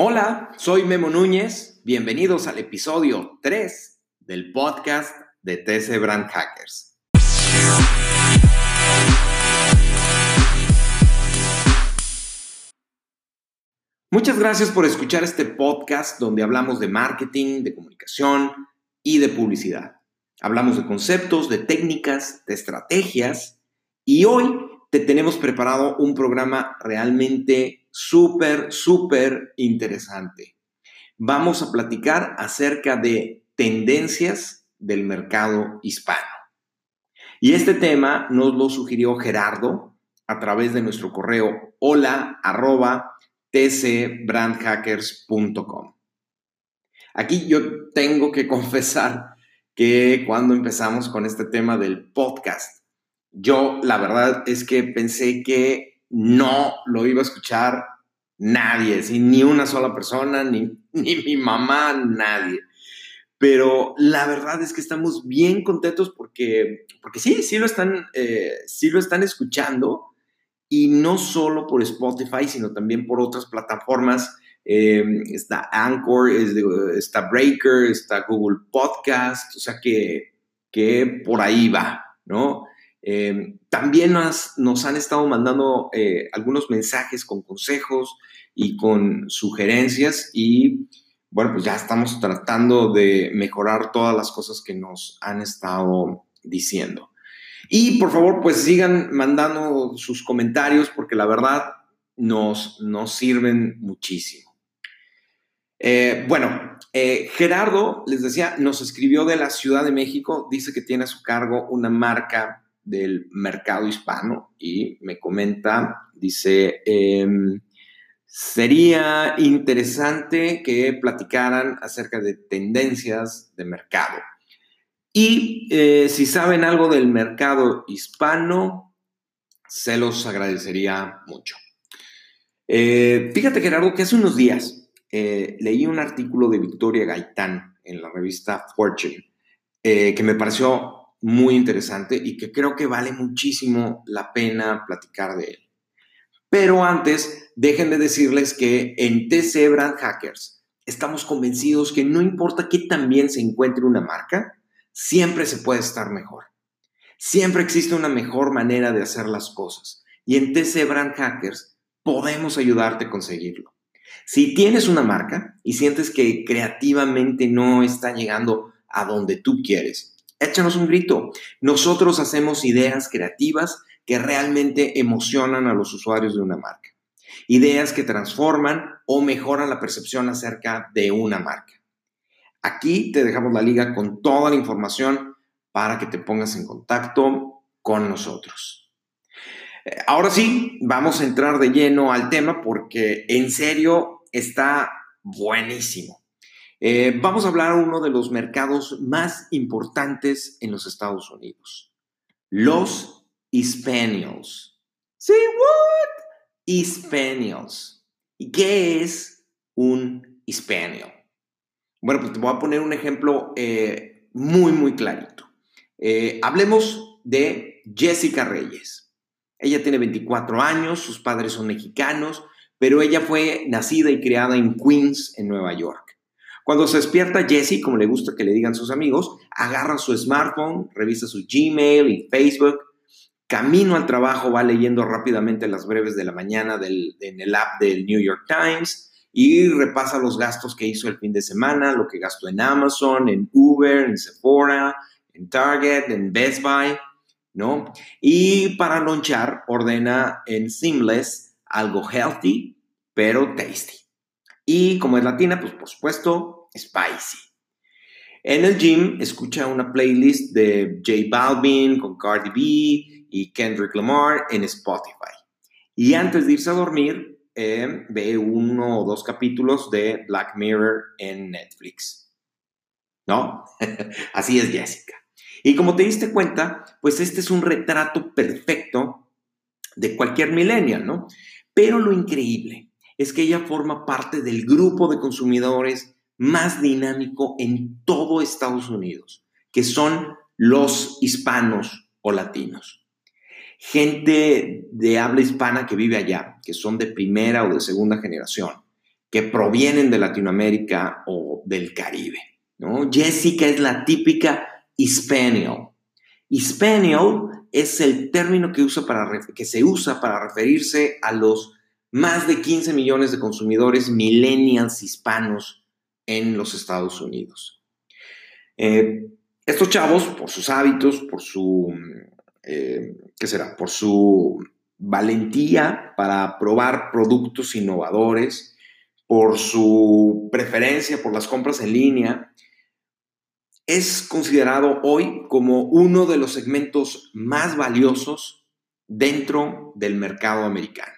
Hola, soy Memo Núñez. Bienvenidos al episodio 3 del podcast de TC Brand Hackers. Muchas gracias por escuchar este podcast donde hablamos de marketing, de comunicación y de publicidad. Hablamos de conceptos, de técnicas, de estrategias y hoy te tenemos preparado un programa realmente súper, súper interesante. Vamos a platicar acerca de tendencias del mercado hispano. Y este tema nos lo sugirió Gerardo a través de nuestro correo hola. Aquí yo tengo que confesar que cuando empezamos con este tema del podcast, yo la verdad es que pensé que no lo iba a escuchar nadie, ni una sola persona, ni, ni mi mamá, nadie. Pero la verdad es que estamos bien contentos porque, porque sí, sí lo, están, eh, sí lo están escuchando y no solo por Spotify, sino también por otras plataformas. Eh, está Anchor, está Breaker, está Google Podcast, o sea que, que por ahí va, ¿no? Eh, también nos, han estado mandando eh, algunos mensajes con consejos y con sugerencias y bueno, pues ya estamos tratando de mejorar todas las cosas que nos han estado diciendo. Y por favor, pues sigan mandando sus comentarios porque la verdad nos, nos sirven muchísimo. Eh, bueno, Gerardo, les decía, nos escribió de la Ciudad de México, dice que tiene a su cargo una marca del mercado hispano y me comenta, dice, em, sería interesante que platicaran acerca de tendencias de mercado. Y eh, si saben algo del mercado hispano, se los agradecería mucho. Eh, fíjate, Gerardo, que hace unos días eh, leí un artículo de Victoria Gaitán en la revista Fortune que me pareció muy interesante y que creo que vale muchísimo la pena platicar de él. Pero antes, dejen de decirles que en TC Brand Hackers estamos convencidos que no importa qué tan bien se encuentre una marca, siempre se puede estar mejor. Siempre existe una mejor manera de hacer las cosas. Y en TC Brand Hackers podemos ayudarte a conseguirlo. Si tienes una marca y sientes que creativamente no está llegando a donde tú quieres, échanos un grito. Nosotros hacemos ideas creativas que realmente emocionan a los usuarios de una marca. Ideas que transforman o mejoran la percepción acerca de una marca. Aquí te dejamos la liga con toda la información para que te pongas en contacto con nosotros. Eh, ahora sí, vamos a entrar de lleno al tema porque en serio está buenísimo. Eh, vamos a hablar de uno de los mercados más importantes en los Estados Unidos, los Hispanios. ¿Sí? ¿What? Hispanios. ¿Y qué es un Hispanio? Bueno, pues te voy a poner un ejemplo eh, muy, muy clarito. Eh, hablemos de Jessica Reyes. Ella tiene 24 años, sus padres son mexicanos, pero ella fue nacida y criada en Queens, en Nueva York. Cuando se despierta Jesse, como le gusta que le digan sus amigos, agarra su smartphone, revisa su Gmail y Facebook, camino al trabajo va leyendo rápidamente las breves de la mañana en el app del New York Times y repasa los gastos que hizo el fin de semana, lo que gastó en Amazon, en Uber, en Sephora, en Target, en Best Buy, ¿no? Y para lonchar ordena en Seamless algo healthy, pero tasty. Y como es latina, pues por supuesto, spicy. En el gym escucha una playlist de J Balvin con Cardi B y Kendrick Lamar en Spotify. Y antes de irse a dormir, eh, ve uno o dos capítulos de Black Mirror en Netflix. ¿No? Así es Jessica. Y como te diste cuenta, pues este es un retrato perfecto de cualquier millennial, ¿no? Pero lo increíble es que ella forma parte del grupo de consumidores más dinámico en todo Estados Unidos, que son los hispanos o latinos. Gente de habla hispana que vive allá, que son de primera o de segunda generación, que provienen de Latinoamérica o del Caribe. ¿no? Jessica es la típica Hispaniel. Hispaniel es el término que, que se usa para referirse a los más de 15 millones de consumidores millennials hispanos en los Estados Unidos. Eh, estos chavos, por sus hábitos, por su, eh, ¿qué será? Por su valentía para probar productos innovadores, por su preferencia por las compras en línea, es considerado hoy como uno de los segmentos más valiosos dentro del mercado americano.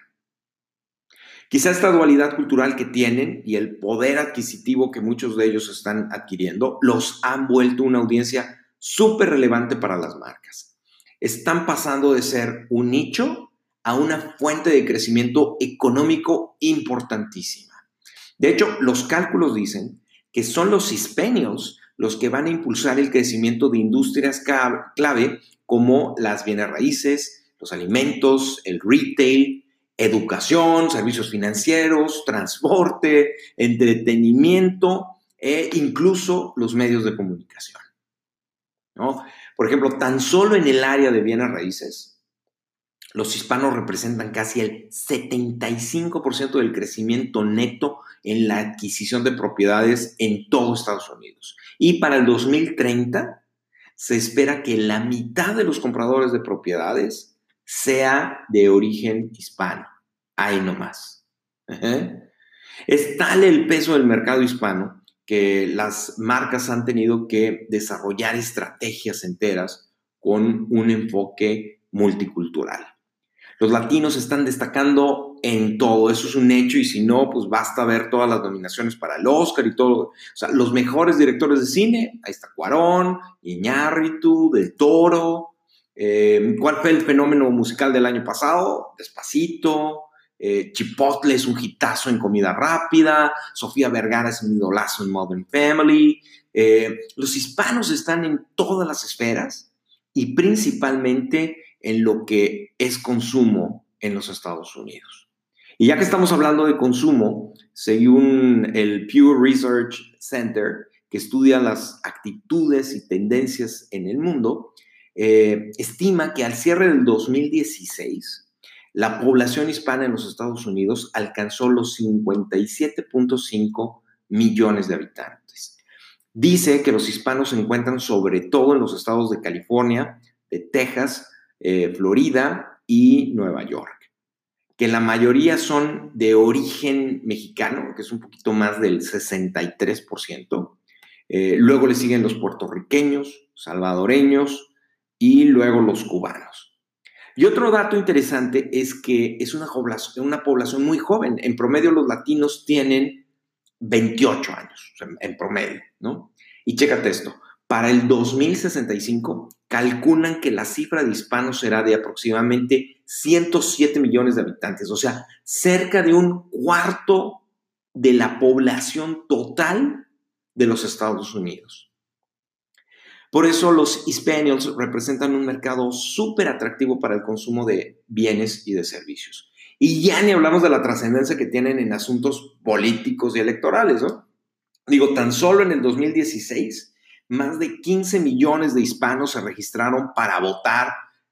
Quizá esta dualidad cultural que tienen y el poder adquisitivo que muchos de ellos están adquiriendo los han vuelto una audiencia súper relevante para las marcas. Están pasando de ser un nicho a una fuente de crecimiento económico importantísima. De hecho, los cálculos dicen que son los hispanios los que van a impulsar el crecimiento de industrias clave como las bienes raíces, los alimentos, el retail, educación, servicios financieros, transporte, entretenimiento e incluso los medios de comunicación. ¿no? Por ejemplo, tan solo en el área de bienes raíces, los hispanos representan casi el 75% del crecimiento neto en la adquisición de propiedades en todo Estados Unidos. Y para el 2030 se espera que la mitad de los compradores de propiedades sea de origen hispano. Ahí nomás. Es tal el peso del mercado hispano que las marcas han tenido que desarrollar estrategias enteras con un enfoque multicultural. Los latinos están destacando en todo, eso es un hecho y si no, pues basta ver todas las nominaciones para el Oscar y todo. O sea, los mejores directores de cine, ahí está Cuarón, Iñárritu, Del Toro. Eh, ¿Cuál fue el fenómeno musical del año pasado? Despacito. Eh, Chipotle es un hitazo en comida rápida. Sofía Vergara es un idolazo en Modern Family. Eh, los hispanos están en todas las esferas y principalmente en lo que es consumo en los Estados Unidos. Y ya que estamos hablando de consumo, según el Pew Research Center, que estudia las actitudes y tendencias en el mundo, eh, estima que al cierre del 2016, la población hispana en los Estados Unidos alcanzó los 57.5 millones de habitantes. Dice que los hispanos se encuentran sobre todo en los estados de California, de Texas, eh, Florida y Nueva York, que la mayoría son de origen mexicano, que es un poquito más del 63%. Eh, luego le siguen los puertorriqueños, salvadoreños y luego los cubanos. Y otro dato interesante es que es una población, una población muy joven. En promedio los latinos tienen 28 años, en promedio, ¿no? Y chécate esto, para el 2065 calculan que la cifra de hispanos será de aproximadamente 107 millones de habitantes, o sea, cerca de un cuarto de la población total de los Estados Unidos. Por eso los Hispanials representan un mercado súper atractivo para el consumo de bienes y de servicios. Y ya ni hablamos de la trascendencia que tienen en asuntos políticos y electorales, ¿no? Digo, tan solo en el 2016 más de 15 millones de hispanos se registraron para votar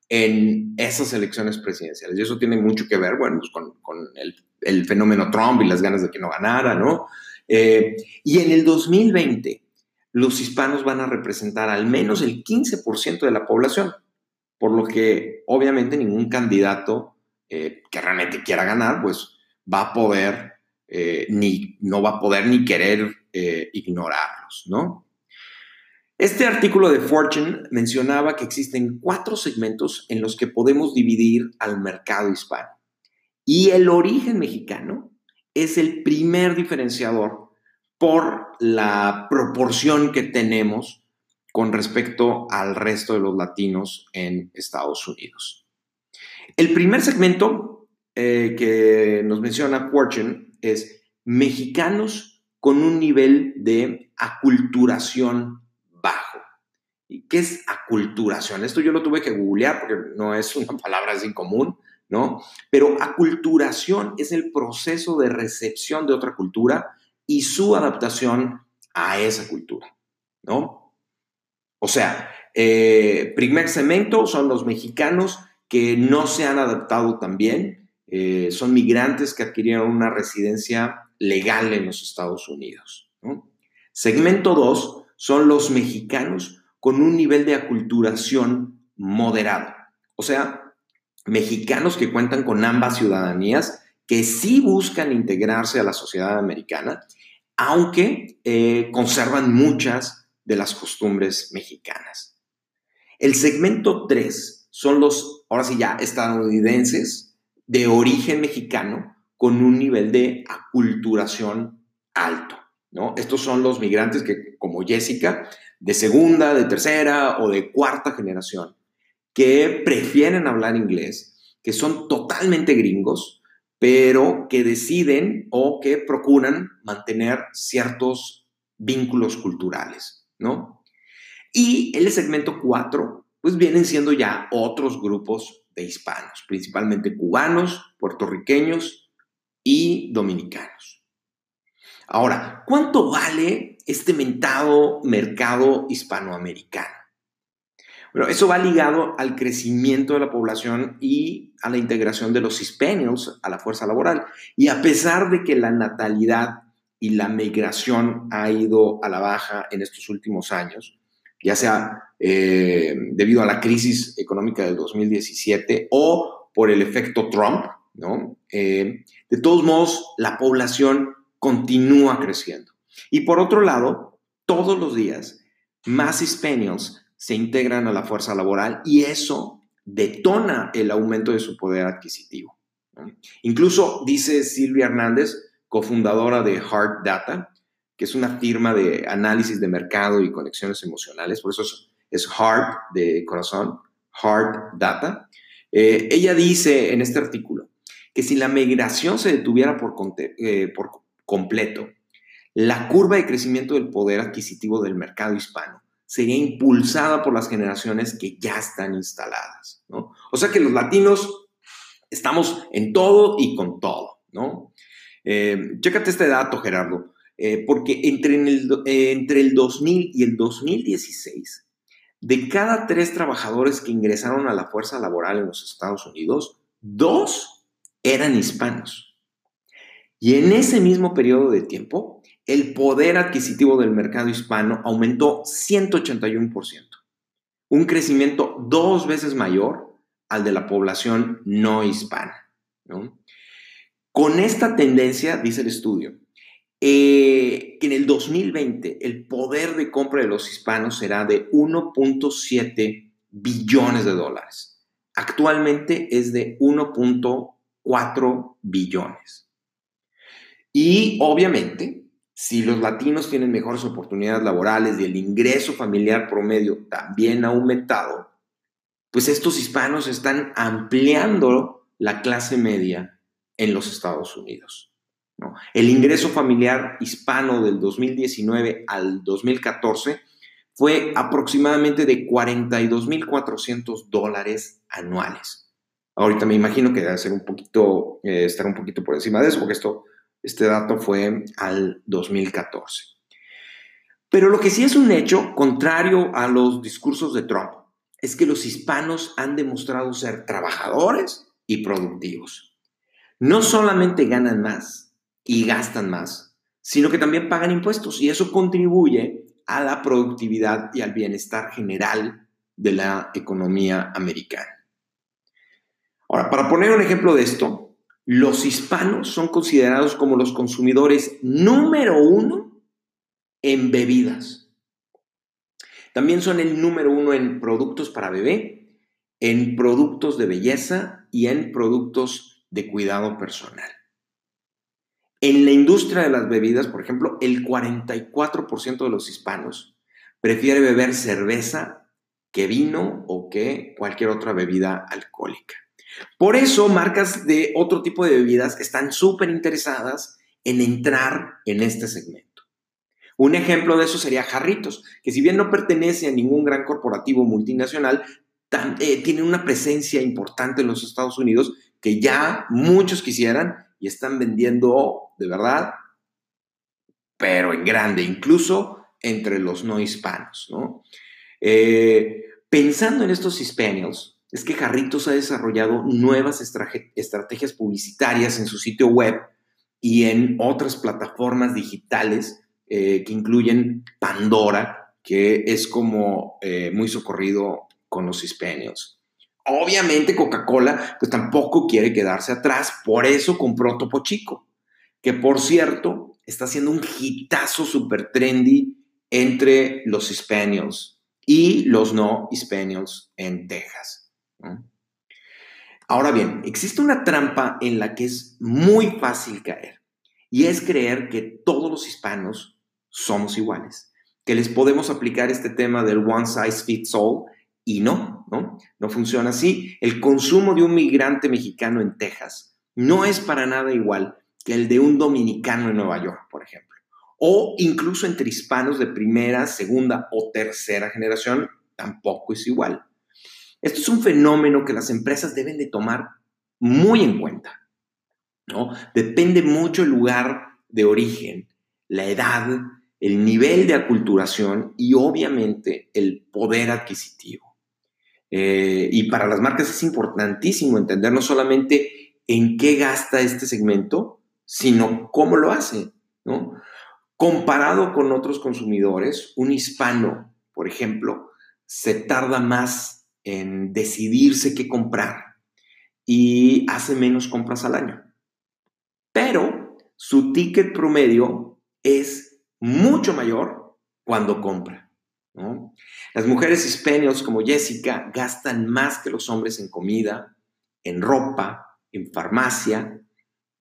en esas elecciones presidenciales. Y eso tiene mucho que ver, bueno, pues con, el, fenómeno Trump y las ganas de que no ganara, ¿no? Eh, y en el 2020, los hispanos van a representar al menos el 15% de la población, por lo que obviamente ningún candidato eh, que realmente quiera ganar, pues va a poder, eh, ni, no va a poder ni querer ignorarlos, ¿no? Este artículo de Fortune mencionaba que existen cuatro segmentos en los que podemos dividir al mercado hispano. Y el origen mexicano es el primer diferenciador por la proporción que tenemos con respecto al resto de los latinos en Estados Unidos. El primer segmento eh, que nos menciona Fortune es mexicanos con un nivel de aculturación bajo. ¿Y qué es aculturación? Esto yo lo tuve que googlear porque no es una palabra así común, ¿no? Pero aculturación es el proceso de recepción de otra cultura y su adaptación a esa cultura, ¿no? O sea, eh, Primex Cemento son los mexicanos que no se han adaptado tan bien, eh, son migrantes que adquirieron una residencia legal en los Estados Unidos. Segmento 2 son los mexicanos con un nivel de aculturación moderado, o sea, mexicanos que cuentan con ambas ciudadanías, que sí buscan integrarse a la sociedad americana, aunque eh, conservan muchas de las costumbres mexicanas. El segmento 3 son los, ahora sí ya, estadounidenses de origen mexicano con un nivel de aculturación alto. ¿no? Estos son los migrantes que, como Jessica, de segunda, de tercera o de cuarta generación, que prefieren hablar inglés, que son totalmente gringos, pero que deciden o que procuran mantener ciertos vínculos culturales, ¿no? Y el segmento 4, pues vienen siendo ya otros grupos de hispanos, principalmente cubanos, puertorriqueños y dominicanos. Ahora, ¿cuánto vale este mentado mercado hispanoamericano? Bueno, eso va ligado al crecimiento de la población y a la integración de los hispanios a la fuerza laboral. Y a pesar de que la natalidad y la migración ha ido a la baja en estos últimos años, ya sea eh, debido a la crisis económica del 2017 o por el efecto Trump, ¿no? Eh, de todos modos, la población continúa creciendo. Y por otro lado, todos los días, más hispanios se integran a la fuerza laboral y eso detona el aumento de su poder adquisitivo. Incluso dice Silvia Hernández, cofundadora de Hard Data, que es una firma de análisis de mercado y conexiones emocionales, por eso es, Hard de corazón, Hard Data. Eh, ella dice en este artículo que si la migración se detuviera por, eh, por completo, la curva de crecimiento del poder adquisitivo del mercado hispano sería impulsada por las generaciones que ya están instaladas, ¿no? O sea que los latinos estamos en todo y con todo, ¿no? Eh, chécate este dato, Gerardo, eh, porque entre, el, eh, entre el 2000 y el 2016, de cada tres trabajadores que ingresaron a la fuerza laboral en los Estados Unidos, dos eran hispanos. Y en ese mismo periodo de tiempo, el poder adquisitivo del mercado hispano aumentó 181%, un crecimiento dos veces mayor al de la población no hispana. Con esta tendencia, dice el estudio, eh, en el 2020 el poder de compra de los hispanos será de 1.7 billones de dólares. Actualmente es de 1.4 billones. Y obviamente si los latinos tienen mejores oportunidades laborales y el ingreso familiar promedio también ha aumentado, pues estos hispanos están ampliando la clase media en los Estados Unidos. El ingreso familiar hispano del 2019 al 2014 fue aproximadamente de 42.400 dólares anuales. Ahorita me imagino que debe ser un poquito, eh, estar un poquito por encima de eso, porque esto este dato fue al 2014. Pero lo que sí es un hecho, contrario a los discursos de Trump, es que los hispanos han demostrado ser trabajadores y productivos. No solamente ganan más y gastan más, sino que también pagan impuestos y eso contribuye a la productividad y al bienestar general de la economía americana. Ahora, para poner un ejemplo de esto, los hispanos son considerados como los consumidores número uno en bebidas. También son el número uno en productos para bebé, en productos de belleza y en productos de cuidado personal. En la industria de las bebidas, por ejemplo, el 44% de los hispanos prefiere beber cerveza que vino o que cualquier otra bebida alcohólica. Por eso marcas de otro tipo de bebidas están súper interesadas en entrar en este segmento. Un ejemplo de eso sería Jarritos, que si bien no pertenece a ningún gran corporativo multinacional, eh, tiene una presencia importante en los Estados Unidos que ya muchos quisieran y están vendiendo de verdad, pero en grande, incluso entre los no hispanos. Eh, pensando en estos hispanios, es que Jarritos ha desarrollado nuevas estrategias publicitarias en su sitio web y en otras plataformas digitales eh, que incluyen Pandora, que es como eh, muy socorrido con los hispanios. Obviamente Coca-Cola pues tampoco quiere quedarse atrás, por eso compró Topo Chico, que por cierto está haciendo un hitazo super trendy entre los hispanios y los no hispanios en Texas. Ahora bien, existe una trampa en la que es muy fácil caer y es creer que todos los hispanos somos iguales, que les podemos aplicar este tema del one size fits all y no, ¿no? No funciona así. El consumo de un migrante mexicano en Texas no es para nada igual que el de un dominicano en Nueva York, por ejemplo. O incluso entre hispanos de primera, segunda o tercera generación, tampoco es igual. Esto es un fenómeno que las empresas deben de tomar muy en cuenta. ¿no? Depende mucho el lugar de origen, la edad, el nivel de aculturación y obviamente el poder adquisitivo. Eh, y para las marcas es importantísimo entender no solamente en qué gasta este segmento, sino cómo lo hace, ¿no? Comparado con otros consumidores, un hispano, por ejemplo, se tarda más en decidirse qué comprar y hace menos compras al año. Pero su ticket promedio es mucho mayor cuando compra. Las mujeres hispanos como Jessica gastan más que los hombres en comida, en ropa, en farmacia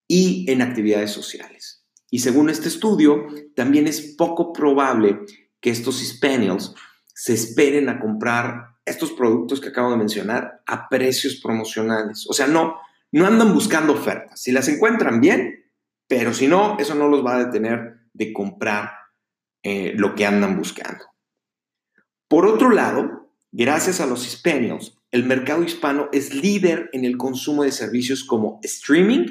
y en actividades sociales. Y según este estudio, también es poco probable que estos hispanios se esperen a comprar estos productos que acabo de mencionar a precios promocionales. O sea, no, no andan buscando ofertas. Si las encuentran bien, pero si no, eso no los va a detener de comprar eh, lo que andan buscando. Por otro lado, gracias a los hispanios, el mercado hispano es líder en el consumo de servicios como streaming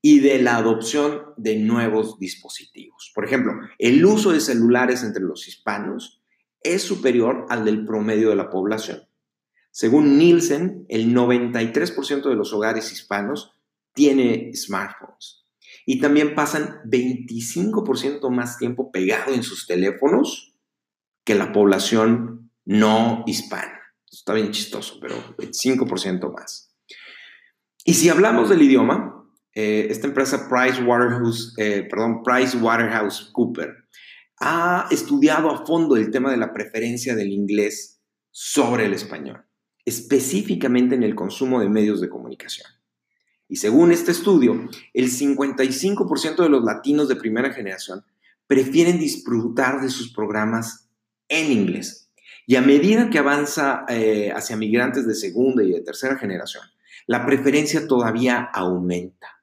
y de la adopción de nuevos dispositivos. Por ejemplo, el uso de celulares entre los hispanos es superior al del promedio de la población. Según Nielsen, el 93% de los hogares hispanos tiene smartphones y también pasan 25% más tiempo pegado en sus teléfonos que la población no hispana. Está bien chistoso, pero 5% más. Y si hablamos del idioma, eh, esta empresa Price eh, perdón, Price Waterhouse Cooper ha estudiado a fondo el tema de la preferencia del inglés sobre el español, específicamente en el consumo de medios de comunicación. Y según este estudio, el 55% de los latinos de primera generación prefieren disfrutar de sus programas en inglés. Y a medida que avanza eh, hacia migrantes de segunda y de tercera generación, la preferencia todavía aumenta.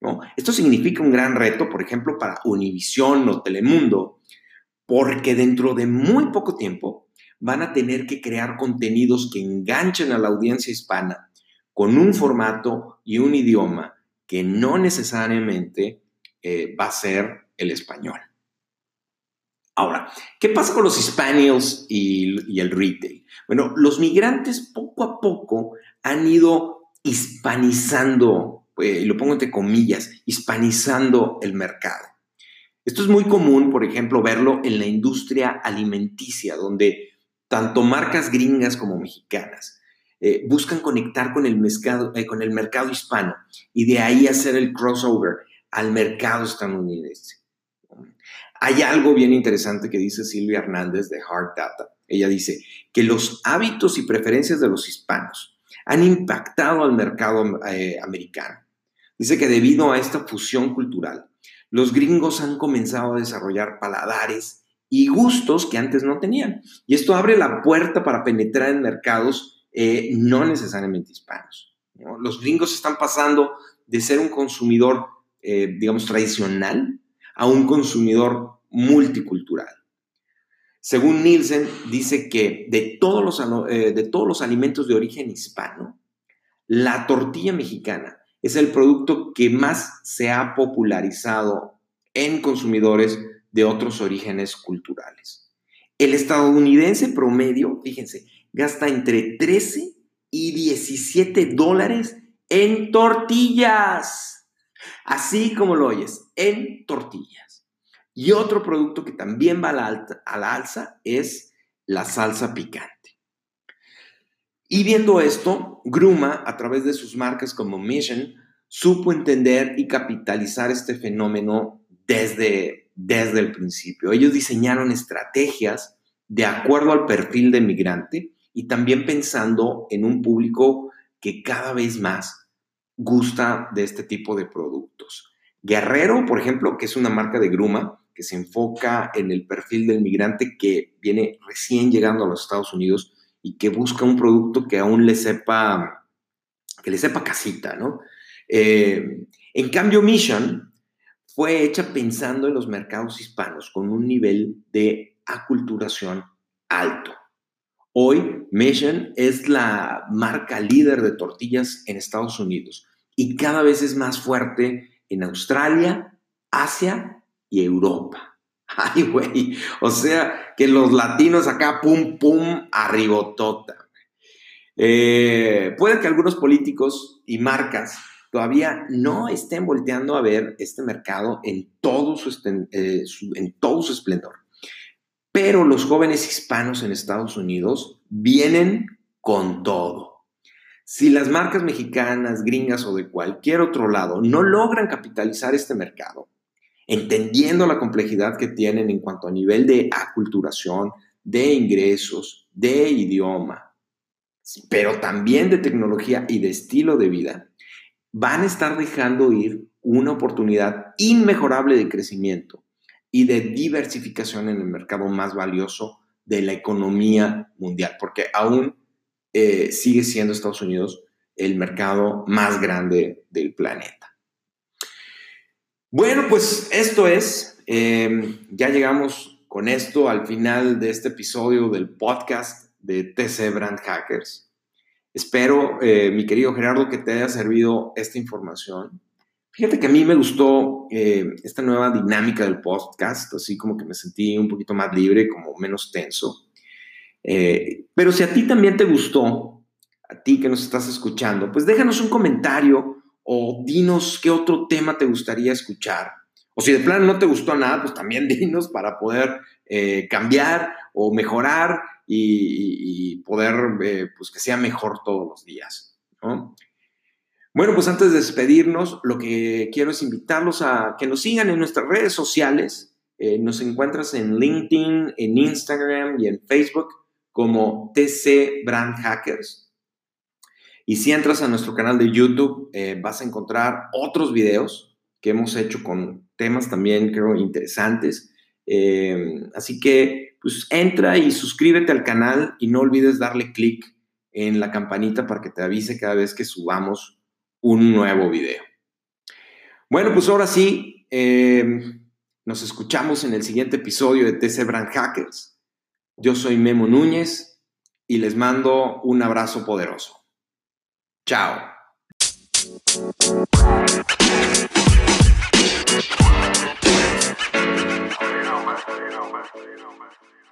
¿no? Esto significa un gran reto, por ejemplo, para Univision o Telemundo, porque dentro de muy poco tiempo van a tener que crear contenidos que enganchen a la audiencia hispana con un formato y un idioma que no necesariamente eh, va a ser el español. Ahora, ¿qué pasa con los hispanios y, el retail? Bueno, los migrantes poco a poco han ido hispanizando, eh, y lo pongo entre comillas, hispanizando el mercado. Esto es muy común, por ejemplo, verlo en la industria alimenticia, donde tanto marcas gringas como mexicanas eh, buscan conectar con el, eh, con el mercado hispano y de ahí hacer el crossover al mercado estadounidense. Hay algo bien interesante que dice Silvia Hernández de Hard Data. Ella dice que los hábitos y preferencias de los hispanos han impactado al mercado eh, americano. Dice que debido a esta fusión cultural, los gringos han comenzado a desarrollar paladares y gustos que antes no tenían. Y esto abre la puerta para penetrar en mercados eh, no necesariamente hispanos. Los gringos están pasando de ser un consumidor, eh, digamos, tradicional a un consumidor multicultural. Según Nielsen, dice que de todos los, eh, de todos los alimentos de origen hispano, la tortilla mexicana es el producto que más se ha popularizado en consumidores de otros orígenes culturales. El estadounidense promedio, fíjense, gasta entre 13 y 17 dólares en tortillas. Así como lo oyes, en tortillas. Y otro producto que también va a la, alza es la salsa picante. Y viendo esto, Gruma, a través de sus marcas como Mission, supo entender y capitalizar este fenómeno desde, desde el principio. Ellos diseñaron estrategias de acuerdo al perfil de migrante y también pensando en un público que cada vez más gusta de este tipo de productos. Guerrero, por ejemplo, que es una marca de Gruma, que se enfoca en el perfil del migrante que viene recién llegando a los Estados Unidos y que busca un producto que aún le sepa, que le sepa casita, ¿no? Eh, en cambio, Mission fue hecha pensando en los mercados hispanos con un nivel de aculturación alto. Hoy, Mission es la marca líder de tortillas en Estados Unidos y cada vez es más fuerte en Australia, Asia y Europa. Ay, güey. O sea, que los latinos acá, pum, pum, arribotota. Eh, puede que algunos políticos y marcas todavía no estén volteando a ver este mercado en todo su, eh, en todo su esplendor. Pero los jóvenes hispanos en Estados Unidos vienen con todo. Si las marcas mexicanas, gringas o de cualquier otro lado no logran capitalizar este mercado, entendiendo la complejidad que tienen en cuanto a nivel de aculturación, de ingresos, de idioma, pero también de tecnología y de estilo de vida, van a estar dejando ir una oportunidad inmejorable de crecimiento y de diversificación en el mercado más valioso de la economía mundial, porque aún eh, sigue siendo Estados Unidos el mercado más grande del planeta. Bueno, pues esto es, em, ya llegamos con esto al final de este episodio del podcast de TC Brand Hackers. Espero, eh, mi querido Gerardo, que te haya servido esta información. Fíjate que a mí me gustó eh, esta nueva dinámica del podcast, así como que me sentí un poquito más libre, como menos tenso. Eh, pero si a ti también te gustó, a ti que nos estás escuchando, pues déjanos un comentario o dinos qué otro tema te gustaría escuchar. O si de plano no te gustó nada, pues también dinos para poder eh, cambiar o mejorar y, poder, eh, pues que sea mejor todos los días. Bueno, pues antes de despedirnos, lo que quiero es invitarlos a que nos sigan en nuestras redes sociales. Eh, nos encuentras en LinkedIn, en Instagram y en Facebook como TC Brand Hackers. Y si entras a nuestro canal de YouTube, eh, vas a encontrar otros videos que hemos hecho con temas también, creo, interesantes. Así que, pues, entra y suscríbete al canal y no olvides darle clic en la campanita para que te avise cada vez que subamos un nuevo video. Bueno, pues ahora sí, eh, nos escuchamos en el siguiente episodio de TC Brand Hackers. Yo soy Memo Núñez y les mando un abrazo poderoso. Chao. you know, man.